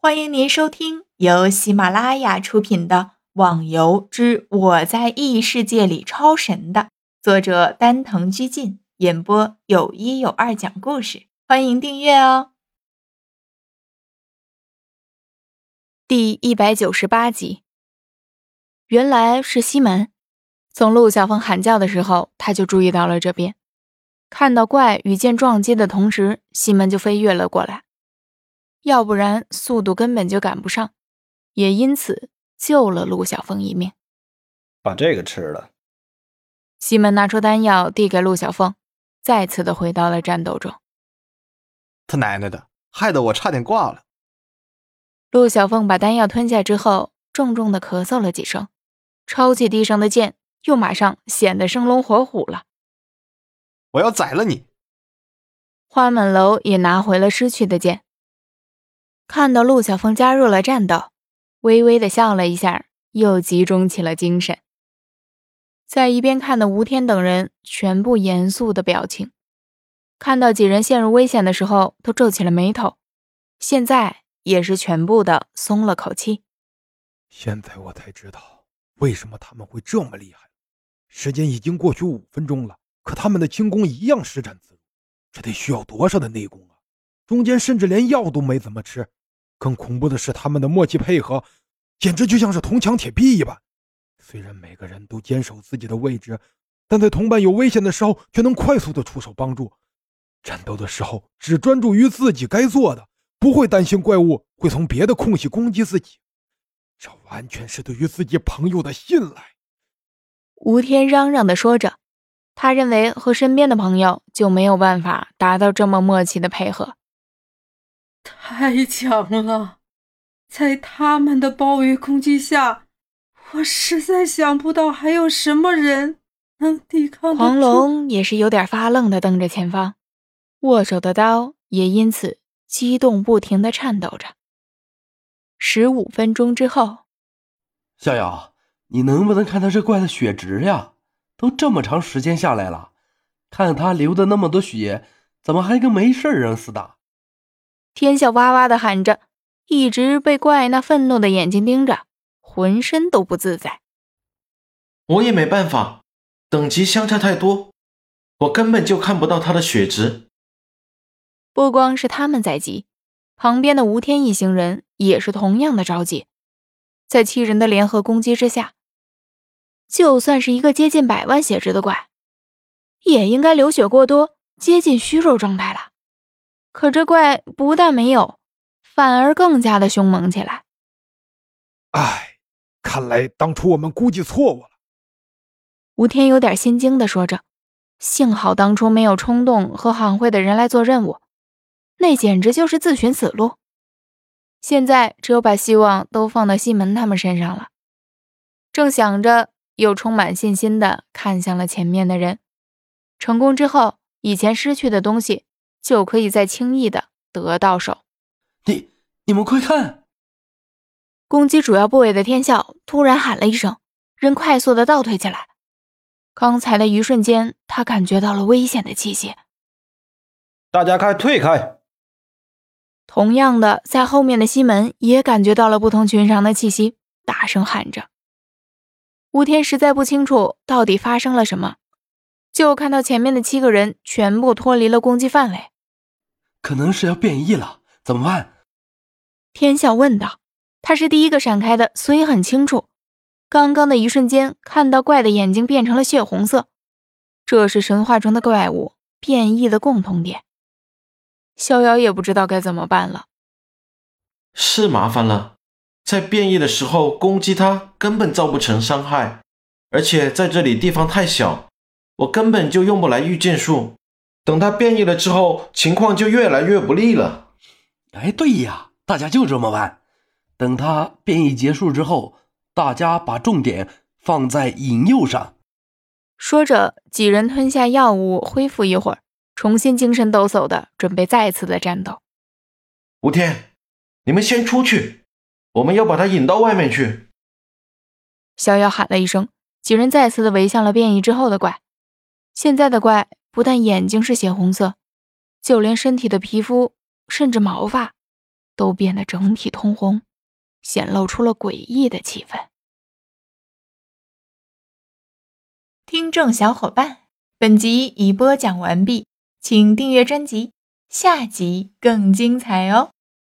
欢迎您收听由喜马拉雅出品的《网游之我在异世界里超神》的作者丹藤居进演播，有一有二讲故事。欢迎订阅哦。第一百九十八集，原来是西门。从陆小凤喊叫的时候，他就注意到了这边，看到怪与剑撞击的同时，西门就飞跃了过来。要不然速度根本就赶不上，也因此救了陆小凤一命。把这个吃了。西门拿出丹药递给陆小凤，再次的回到了战斗中。他奶奶的，害得我差点挂了。陆小凤把丹药吞下之后，重重的咳嗽了几声，抄起地上的剑，又马上显得生龙活虎了。我要宰了你！花满楼也拿回了失去的剑。看到陆小凤加入了战斗，微微的笑了一下，又集中起了精神。在一边看的吴天等人全部严肃的表情，看到几人陷入危险的时候，都皱起了眉头。现在也是全部的松了口气。现在我才知道为什么他们会这么厉害。时间已经过去五分钟了，可他们的轻功一样施展自如，这得需要多少的内功啊！中间甚至连药都没怎么吃。更恐怖的是，他们的默契配合，简直就像是铜墙铁壁一般。虽然每个人都坚守自己的位置，但在同伴有危险的时候，却能快速的出手帮助。战斗的时候，只专注于自己该做的，不会担心怪物会从别的空隙攻击自己。这完全是对于自己朋友的信赖。吴天嚷嚷的说着，他认为和身边的朋友就没有办法达到这么默契的配合。太强了，在他们的包围攻击下，我实在想不到还有什么人能抵抗。黄龙也是有点发愣的瞪着前方，握手的刀也因此激动不停的颤抖着。十五分钟之后，逍遥，你能不能看到这怪的血值呀？都这么长时间下来了，看他流的那么多血，怎么还跟没事人似的？天笑哇哇的喊着，一直被怪那愤怒的眼睛盯着，浑身都不自在。我也没办法，等级相差太多，我根本就看不到他的血值。不光是他们在急，旁边的吴天一行人也是同样的着急。在七人的联合攻击之下，就算是一个接近百万血值的怪，也应该流血过多，接近虚弱状态了。可这怪不但没有，反而更加的凶猛起来。唉，看来当初我们估计错误了。吴天有点心惊的说着：“幸好当初没有冲动和行会的人来做任务，那简直就是自寻死路。现在只有把希望都放到西门他们身上了。”正想着，又充满信心的看向了前面的人。成功之后，以前失去的东西。就可以再轻易的得到手。你你们快看！攻击主要部位的天啸突然喊了一声，人快速的倒退起来。刚才的一瞬间，他感觉到了危险的气息。大家快退开！同样的，在后面的西门也感觉到了不同寻常的气息，大声喊着。吴天实在不清楚到底发生了什么，就看到前面的七个人全部脱离了攻击范围。可能是要变异了，怎么办？天笑问道。他是第一个闪开的，所以很清楚。刚刚的一瞬间，看到怪的眼睛变成了血红色，这是神话中的怪物变异的共同点。逍遥也不知道该怎么办了。是麻烦了，在变异的时候攻击他根本造不成伤害，而且在这里地方太小，我根本就用不来御剑术。等他变异了之后，情况就越来越不利了。哎，对呀，大家就这么办。等他变异结束之后，大家把重点放在引诱上。说着，几人吞下药物，恢复一会儿，重新精神抖擞的准备再次的战斗。吴天，你们先出去，我们要把他引到外面去。逍遥喊了一声，几人再次的围向了变异之后的怪。现在的怪。不但眼睛是血红色，就连身体的皮肤甚至毛发都变得整体通红，显露出了诡异的气氛。听众小伙伴，本集已播讲完毕，请订阅专辑，下集更精彩哦。